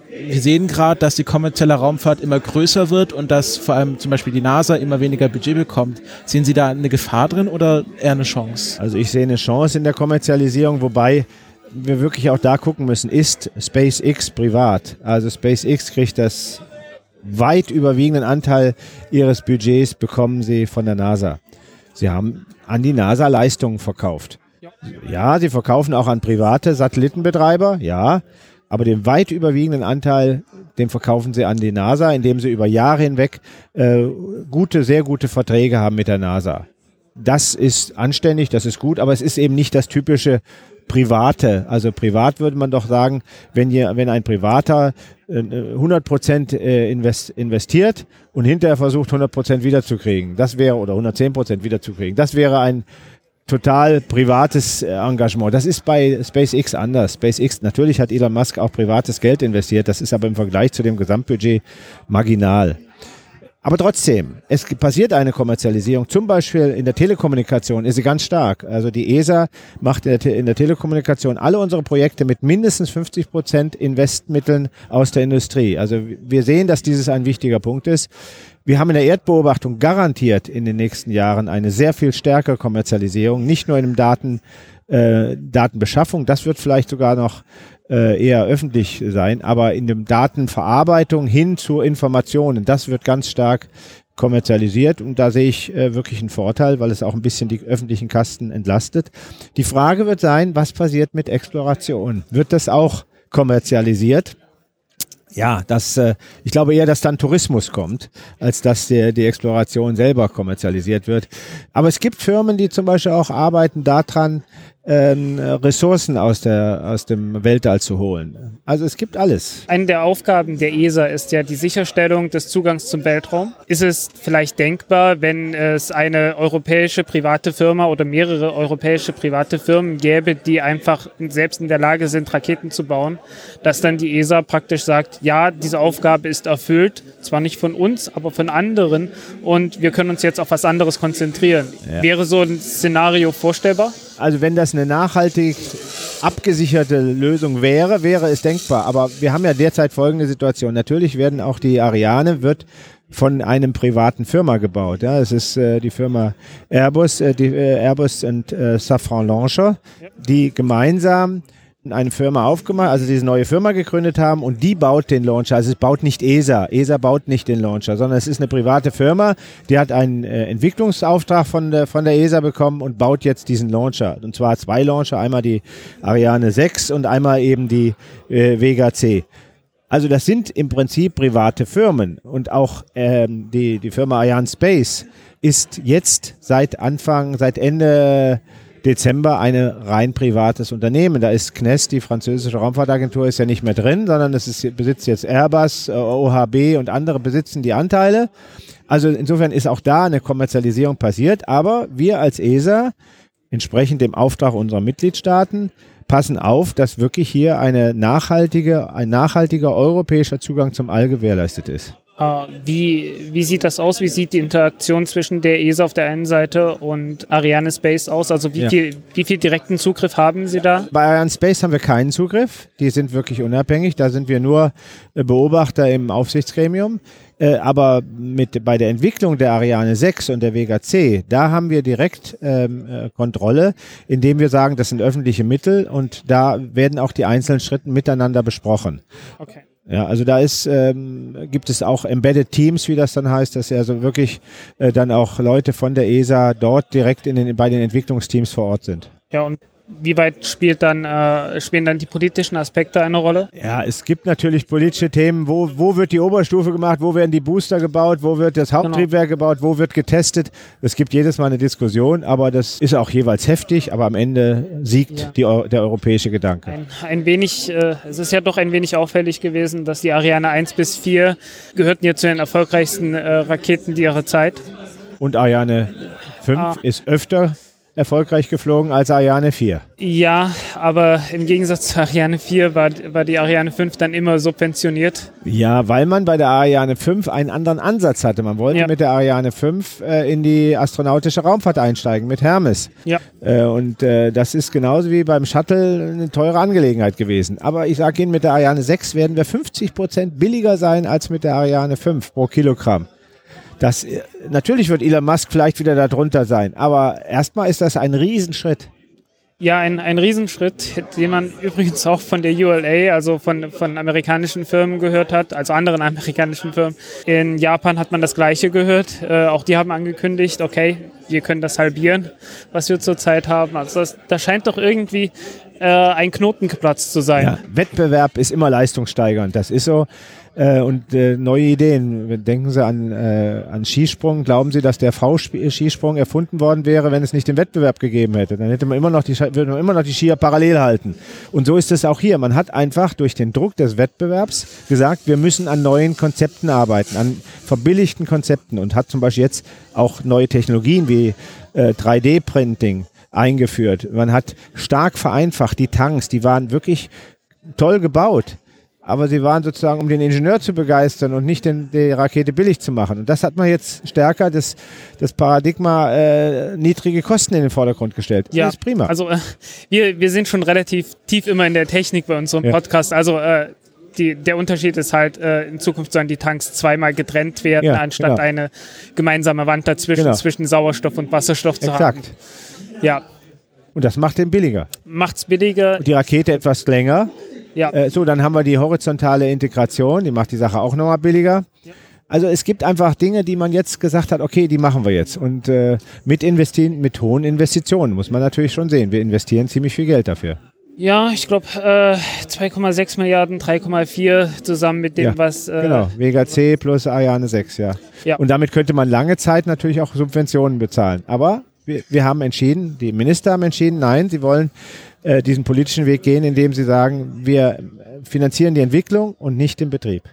Wir sehen gerade, dass die kommerzielle Raumfahrt immer größer wird und dass vor allem zum Beispiel die NASA immer weniger Budget bekommt. Sehen Sie da eine Gefahr drin oder eher eine Chance? Also ich sehe eine Chance in der Kommerzialisierung, wobei wir wirklich auch da gucken müssen, ist SpaceX privat? Also SpaceX kriegt das weit überwiegenden Anteil ihres Budgets bekommen sie von der NASA. Sie haben an die NASA Leistungen verkauft. Ja. sie verkaufen auch an private Satellitenbetreiber, ja, aber den weit überwiegenden Anteil, den verkaufen sie an die NASA, indem sie über Jahre hinweg äh, gute, sehr gute Verträge haben mit der NASA. Das ist anständig, das ist gut, aber es ist eben nicht das typische private. Also privat würde man doch sagen, wenn, ihr, wenn ein Privater 100 äh, Prozent äh, investiert und hinterher versucht 100 Prozent wiederzukriegen, das wäre, oder 110 Prozent wiederzukriegen, das wäre ein total privates äh, Engagement. Das ist bei SpaceX anders. SpaceX, natürlich hat Elon Musk auch privates Geld investiert, das ist aber im Vergleich zu dem Gesamtbudget marginal. Aber trotzdem, es passiert eine Kommerzialisierung. Zum Beispiel in der Telekommunikation ist sie ganz stark. Also die ESA macht in der, in der Telekommunikation alle unsere Projekte mit mindestens 50 Prozent Investmitteln aus der Industrie. Also wir sehen, dass dieses ein wichtiger Punkt ist. Wir haben in der Erdbeobachtung garantiert in den nächsten Jahren eine sehr viel stärkere Kommerzialisierung, nicht nur im Daten äh, Datenbeschaffung, das wird vielleicht sogar noch äh, eher öffentlich sein, aber in dem Datenverarbeitung hin zu Informationen, das wird ganz stark kommerzialisiert und da sehe ich äh, wirklich einen Vorteil, weil es auch ein bisschen die öffentlichen Kasten entlastet. Die Frage wird sein, was passiert mit Exploration? Wird das auch kommerzialisiert? Ja, das, äh, ich glaube eher, dass dann Tourismus kommt, als dass der, die Exploration selber kommerzialisiert wird. Aber es gibt Firmen, die zum Beispiel auch arbeiten daran, ähm, Ressourcen aus, der, aus dem Weltall zu holen. Also es gibt alles. Eine der Aufgaben der ESA ist ja die Sicherstellung des Zugangs zum Weltraum. Ist es vielleicht denkbar, wenn es eine europäische private Firma oder mehrere europäische private Firmen gäbe, die einfach selbst in der Lage sind, Raketen zu bauen, dass dann die ESA praktisch sagt, ja, diese Aufgabe ist erfüllt, zwar nicht von uns, aber von anderen und wir können uns jetzt auf was anderes konzentrieren. Ja. Wäre so ein Szenario vorstellbar? Also wenn das eine nachhaltig abgesicherte Lösung wäre, wäre es denkbar. Aber wir haben ja derzeit folgende Situation. Natürlich werden auch die Ariane wird von einem privaten Firma gebaut. Ja, es ist äh, die Firma Airbus, äh, die, äh, Airbus und äh, Safran Launcher, die gemeinsam eine Firma aufgemacht, also diese neue Firma gegründet haben und die baut den Launcher. Also es baut nicht ESA. ESA baut nicht den Launcher, sondern es ist eine private Firma, die hat einen äh, Entwicklungsauftrag von der, von der ESA bekommen und baut jetzt diesen Launcher. Und zwar zwei Launcher, einmal die Ariane 6 und einmal eben die äh, Vega C. Also das sind im Prinzip private Firmen und auch ähm, die, die Firma Ariane Space ist jetzt seit Anfang, seit Ende Dezember ein rein privates Unternehmen. Da ist CNES, die französische Raumfahrtagentur, ist ja nicht mehr drin, sondern es ist, besitzt jetzt Airbus, äh, OHB und andere besitzen die Anteile. Also insofern ist auch da eine Kommerzialisierung passiert, aber wir als ESA, entsprechend dem Auftrag unserer Mitgliedstaaten, passen auf, dass wirklich hier eine nachhaltige, ein nachhaltiger europäischer Zugang zum All gewährleistet ist. Uh, wie, wie sieht das aus? Wie sieht die Interaktion zwischen der ESA auf der einen Seite und Ariane Space aus? Also wie, ja. viel, wie viel direkten Zugriff haben Sie da? Bei Ariane Space haben wir keinen Zugriff. Die sind wirklich unabhängig. Da sind wir nur äh, Beobachter im Aufsichtsgremium. Äh, aber mit, bei der Entwicklung der Ariane 6 und der Vega C, da haben wir direkt ähm, äh, Kontrolle, indem wir sagen, das sind öffentliche Mittel und da werden auch die einzelnen Schritte miteinander besprochen. Okay. Ja, also da ist, ähm, gibt es auch Embedded Teams, wie das dann heißt, dass also wirklich äh, dann auch Leute von der ESA dort direkt in den, bei den Entwicklungsteams vor Ort sind. Ja, und wie weit spielt dann, äh, spielen dann die politischen Aspekte eine Rolle? Ja, es gibt natürlich politische Themen. Wo, wo wird die Oberstufe gemacht? Wo werden die Booster gebaut? Wo wird das Haupttriebwerk genau. gebaut? Wo wird getestet? Es gibt jedes Mal eine Diskussion, aber das ist auch jeweils heftig. Aber am Ende siegt ja. die, der europäische Gedanke. Ein, ein wenig, äh, es ist ja doch ein wenig auffällig gewesen, dass die Ariane 1 bis 4 gehörten ja zu den erfolgreichsten äh, Raketen ihrer Zeit. Und Ariane 5 ah. ist öfter erfolgreich geflogen als Ariane 4. Ja, aber im Gegensatz zu Ariane 4 war, war die Ariane 5 dann immer subventioniert. Ja, weil man bei der Ariane 5 einen anderen Ansatz hatte. Man wollte ja. mit der Ariane 5 äh, in die astronautische Raumfahrt einsteigen mit Hermes. Ja. Äh, und äh, das ist genauso wie beim Shuttle eine teure Angelegenheit gewesen. Aber ich sage Ihnen, mit der Ariane 6 werden wir 50 Prozent billiger sein als mit der Ariane 5 pro Kilogramm. Das, äh, natürlich wird Elon Musk vielleicht wieder darunter sein, aber erstmal ist das ein Riesenschritt. Ja, ein, ein Riesenschritt, den man übrigens auch von der ULA, also von, von amerikanischen Firmen gehört hat, also anderen amerikanischen Firmen. In Japan hat man das Gleiche gehört. Äh, auch die haben angekündigt, okay, wir können das halbieren, was wir zurzeit haben. Also das, da scheint doch irgendwie äh, ein Knoten geplatzt zu sein. Ja, Wettbewerb ist immer leistungssteigernd, das ist so. Äh, und äh, neue Ideen. Denken Sie an, äh, an Skisprung. Glauben Sie, dass der V-Skisprung erfunden worden wäre, wenn es nicht den Wettbewerb gegeben hätte? Dann hätte man immer noch die, würde man immer noch die Skier parallel halten. Und so ist es auch hier. Man hat einfach durch den Druck des Wettbewerbs gesagt, wir müssen an neuen Konzepten arbeiten, an verbilligten Konzepten und hat zum Beispiel jetzt auch neue Technologien wie äh, 3D-Printing eingeführt. Man hat stark vereinfacht die Tanks, die waren wirklich toll gebaut aber sie waren sozusagen, um den Ingenieur zu begeistern und nicht den, die Rakete billig zu machen. Und das hat man jetzt stärker, das, das Paradigma äh, niedrige Kosten in den Vordergrund gestellt. Ja, das ist prima. Also äh, wir, wir sind schon relativ tief immer in der Technik bei unserem ja. Podcast. Also äh, die, der Unterschied ist halt, äh, in Zukunft sollen die Tanks zweimal getrennt werden, ja, anstatt genau. eine gemeinsame Wand dazwischen genau. zwischen Sauerstoff und Wasserstoff zu Exakt. haben. Ja, Und das macht den billiger. Macht's billiger. Die Rakete etwas länger. Ja. Äh, so, dann haben wir die horizontale Integration, die macht die Sache auch nochmal billiger. Also es gibt einfach Dinge, die man jetzt gesagt hat, okay, die machen wir jetzt. Und äh, mit, investieren, mit hohen Investitionen muss man natürlich schon sehen. Wir investieren ziemlich viel Geld dafür. Ja, ich glaube äh, 2,6 Milliarden, 3,4 zusammen mit dem, Ja, was. Äh, Genau, Vega C plus Ariane 6, ja. Ja. Und damit könnte man lange Zeit natürlich auch Subventionen bezahlen. Aber wir, wir haben entschieden, die Minister haben entschieden, nein, sie wollen äh, diesen politischen Weg gehen, indem sie sagen, wir finanzieren die Entwicklung und nicht den Betrieb.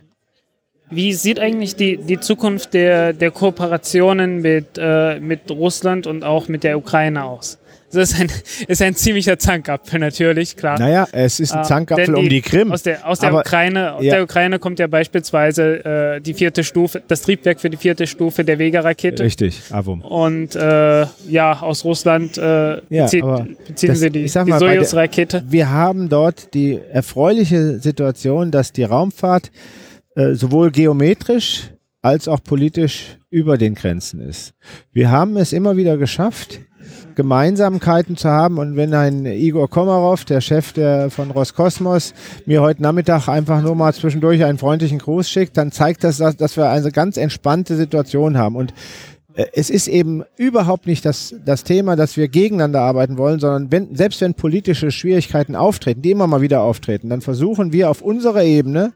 Wie sieht eigentlich die, die Zukunft der, der Kooperationen mit, äh, mit Russland und auch mit der Ukraine aus? Das ist ein, ist ein ziemlicher Zankapfel natürlich, klar. Naja, es ist ein Äh, Zankapfel denn um die Krim. Aus der, aus der Aber- Ukraine, aus ja. der Ukraine kommt ja beispielsweise äh, die vierte Stufe, das Triebwerk für die vierte Stufe der Vega-Rakete. Richtig, Avum. Und äh, ja, aus Russland äh, Ja, aber beziehen das- sie die, die Soyuz-Rakete. Wir haben dort die erfreuliche Situation, dass die Raumfahrt äh, sowohl geometrisch als auch politisch über den Grenzen ist. Wir haben es immer wieder geschafft, Gemeinsamkeiten zu haben. Und wenn ein Igor Komarov, der Chef der, von Roskosmos, mir heute Nachmittag einfach nur mal zwischendurch einen freundlichen Gruß schickt, dann zeigt das, dass, wir eine ganz entspannte Situation haben. Und äh, es ist eben überhaupt nicht das, das Thema, dass wir gegeneinander arbeiten wollen, sondern wenn, selbst wenn politische Schwierigkeiten auftreten, die immer mal wieder auftreten, dann versuchen wir auf unserer Ebene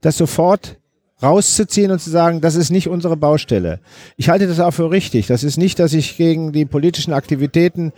das sofort rauszuziehen und zu sagen, das ist nicht unsere Baustelle. Ich halte das auch für richtig. Das ist nicht, dass ich gegen die politischen Aktivitäten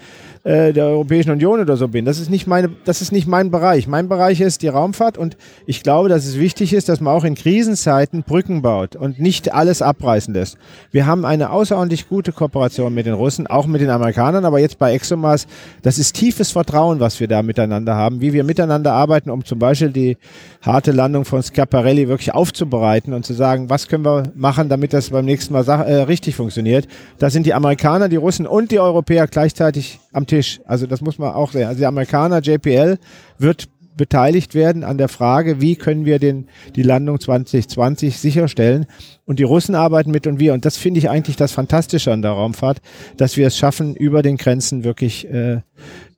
äh, der Europäischen Union oder so bin. Das ist nicht meine, das ist nicht mein Bereich. Mein Bereich ist die Raumfahrt und ich glaube, dass es wichtig ist, dass man auch in Krisenzeiten Brücken baut und nicht alles abreißen lässt. Wir haben eine außerordentlich gute Kooperation mit den Russen, auch mit den Amerikanern, aber jetzt bei ExoMars, das ist tiefes Vertrauen, was wir da miteinander haben, wie wir miteinander arbeiten, um zum Beispiel die harte Landung von Schiaparelli wirklich aufzubereiten und zu sagen, was können wir machen, damit das beim nächsten Mal äh, richtig funktioniert. Da sind die Amerikaner, die Russen und die Europäer gleichzeitig am Tisch. Also das muss man auch sehen. Also die Amerikaner, JPL, wird beteiligt werden an der Frage, wie können wir den, die Landung 2020 sicherstellen. Und die Russen arbeiten mit und wir. Und das finde ich eigentlich das Fantastische an der Raumfahrt, dass wir es schaffen, über den Grenzen wirklich äh,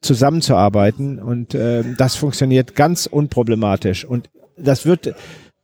zusammenzuarbeiten. Und äh, das funktioniert ganz unproblematisch. Und das wird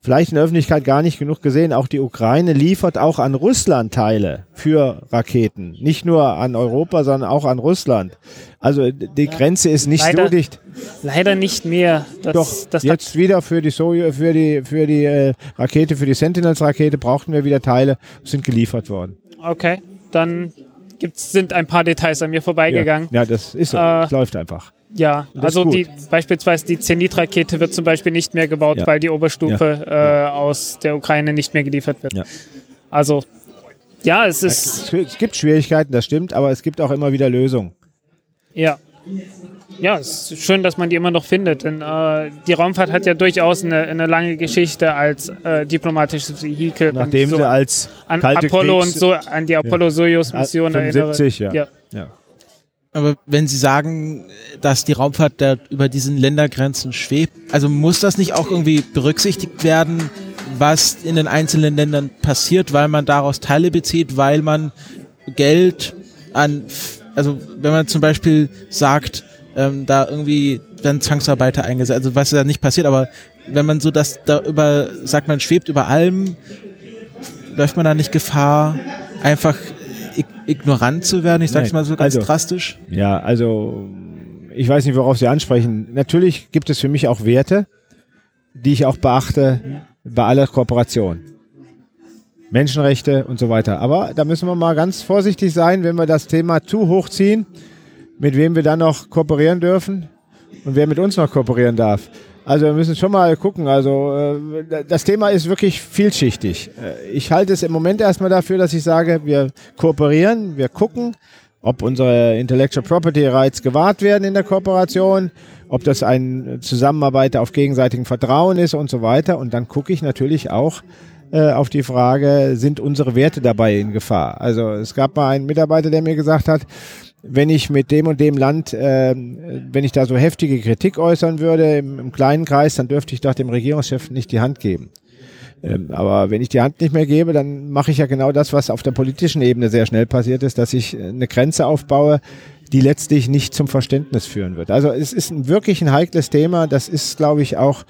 vielleicht in der Öffentlichkeit gar nicht genug gesehen. Auch die Ukraine liefert auch an Russland Teile für Raketen. Nicht nur an Europa, sondern auch an Russland. Also die Grenze ist nicht Leider- so dicht. Leider nicht mehr. Das, Doch, das jetzt wieder für die Soyuz, für die, für die äh, Rakete, für die Sentinels-Rakete brauchten wir wieder Teile, sind geliefert worden. Okay, dann gibt's, sind ein paar Details an mir vorbeigegangen. Ja, ja das ist so. Äh, läuft einfach. Ja, Das also die, beispielsweise die Zenit-Rakete wird zum Beispiel nicht mehr gebaut, Ja. weil die Oberstufe Äh, aus der Ukraine nicht mehr geliefert wird. Ja. Also, ja, es ist, Es, gibt Schwierigkeiten, das stimmt, aber es gibt auch immer wieder Lösungen. ja. Ja, es ist schön, dass man die immer noch findet, denn äh, die Raumfahrt hat ja durchaus eine, eine lange Geschichte als äh, diplomatisches Vehikel. Nachdem so sie als an kalte Apollo Kriegs- und so, an die Apollo-Soyuz-Mission Ja, erinnere. 75, ja. ja. Ja. Aber wenn Sie sagen, dass die Raumfahrt da über diesen Ländergrenzen schwebt, also muss das nicht auch irgendwie berücksichtigt werden, was in den einzelnen Ländern passiert, weil man daraus Teile bezieht, weil man Geld an, also wenn man zum Beispiel sagt, ähm, da irgendwie dann Zwangsarbeiter eingesetzt, also was ja nicht passiert, aber wenn man so das da über, sagt man, schwebt über allem, läuft man da nicht Gefahr, einfach ignorant zu werden? Ich sag's Nein, mal so ganz also- drastisch. Ja, also ich weiß nicht, worauf Sie ansprechen. Natürlich gibt es für mich auch Werte, die ich auch beachte bei aller Kooperation. Menschenrechte und so weiter. Aber da müssen wir mal ganz vorsichtig sein, wenn wir das Thema zu hoch ziehen, mit wem wir dann noch kooperieren dürfen und wer mit uns noch kooperieren darf. Also wir müssen schon mal gucken. Also äh, das Thema ist wirklich vielschichtig. Äh, Ich halte es im Moment erstmal dafür, dass ich sage, wir kooperieren, wir gucken, ob unsere Intellectual Property Rights gewahrt werden in der Kooperation, ob das ein Zusammenarbeit auf gegenseitigem Vertrauen ist und so weiter. Und dann gucke ich natürlich auch äh, auf die Frage, sind unsere Werte dabei in Gefahr? Also es gab mal einen Mitarbeiter, der mir gesagt hat, wenn ich mit dem und dem Land, äh, wenn ich da so heftige Kritik äußern würde im, im kleinen Kreis, dann dürfte ich doch dem Regierungschef nicht die Hand geben. Ähm, aber wenn ich die Hand nicht mehr gebe, dann mache ich ja genau das, was auf der politischen Ebene sehr schnell passiert ist, dass ich eine Grenze aufbaue die letztlich nicht zum Verständnis führen wird. Also es ist ein wirklich ein heikles Thema. Das ist, glaube ich, auch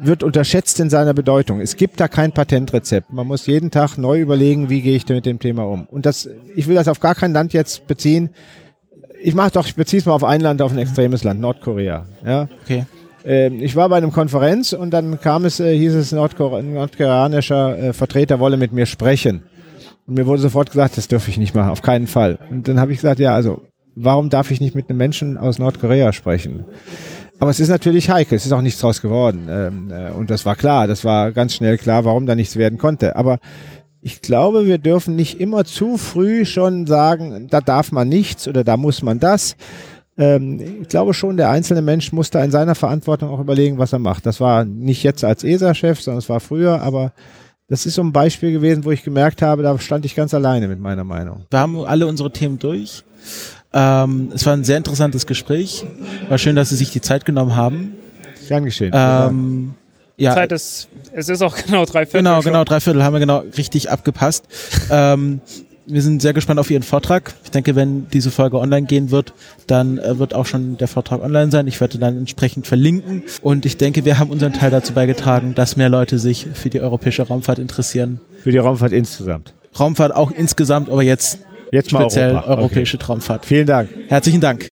wird unterschätzt in seiner Bedeutung. Es gibt da kein Patentrezept. Man muss jeden Tag neu überlegen, wie gehe ich mit dem Thema um. Und das, ich will das auf gar kein Land jetzt beziehen. Ich mache doch, ich beziehe es mal auf ein Land, auf ein extremes Land, Nordkorea. Ja. Okay. Ähm, ich war bei einer Konferenz und dann kam es, äh, hieß es, Nordkore ein nordkoreanischer äh, Vertreter wolle mit mir sprechen. Und mir wurde sofort gesagt, das dürfe ich nicht machen, auf keinen Fall. Und dann habe ich gesagt, ja, also warum darf ich nicht mit einem Menschen aus Nordkorea sprechen? Aber es ist natürlich heikel, es ist auch nichts draus geworden. Ähm, äh, und das war klar, das war ganz schnell klar, warum da nichts werden konnte. Aber ich glaube, wir dürfen nicht immer zu früh schon sagen, da darf man nichts oder da muss man das. Ähm, ich glaube schon, der einzelne Mensch muss da in seiner Verantwortung auch überlegen, was er macht. Das war nicht jetzt als ESA-Chef, sondern es war früher, aber das ist so ein Beispiel gewesen, wo ich gemerkt habe, da stand ich ganz alleine mit meiner Meinung. Wir haben alle unsere Themen durch. Ähm, es war ein sehr interessantes Gespräch. War schön, dass Sie sich die Zeit genommen haben. Gern geschehen. Ähm, ja, Zeit ist, es ist auch genau drei Viertel. genau, schon. genau, drei Viertel haben wir genau richtig abgepasst. ähm, wir sind sehr gespannt auf Ihren Vortrag. Ich denke, wenn diese Folge online gehen wird, dann äh, wird auch schon der Vortrag online sein. Ich werde dann entsprechend verlinken. Und ich denke, wir haben unseren Teil dazu beigetragen, dass mehr Leute sich für die europäische Raumfahrt interessieren. Für die Raumfahrt insgesamt. Raumfahrt auch insgesamt, aber jetzt Jetzt mal speziell Europa. europäische Raumfahrt. Vielen Dank. Herzlichen Dank.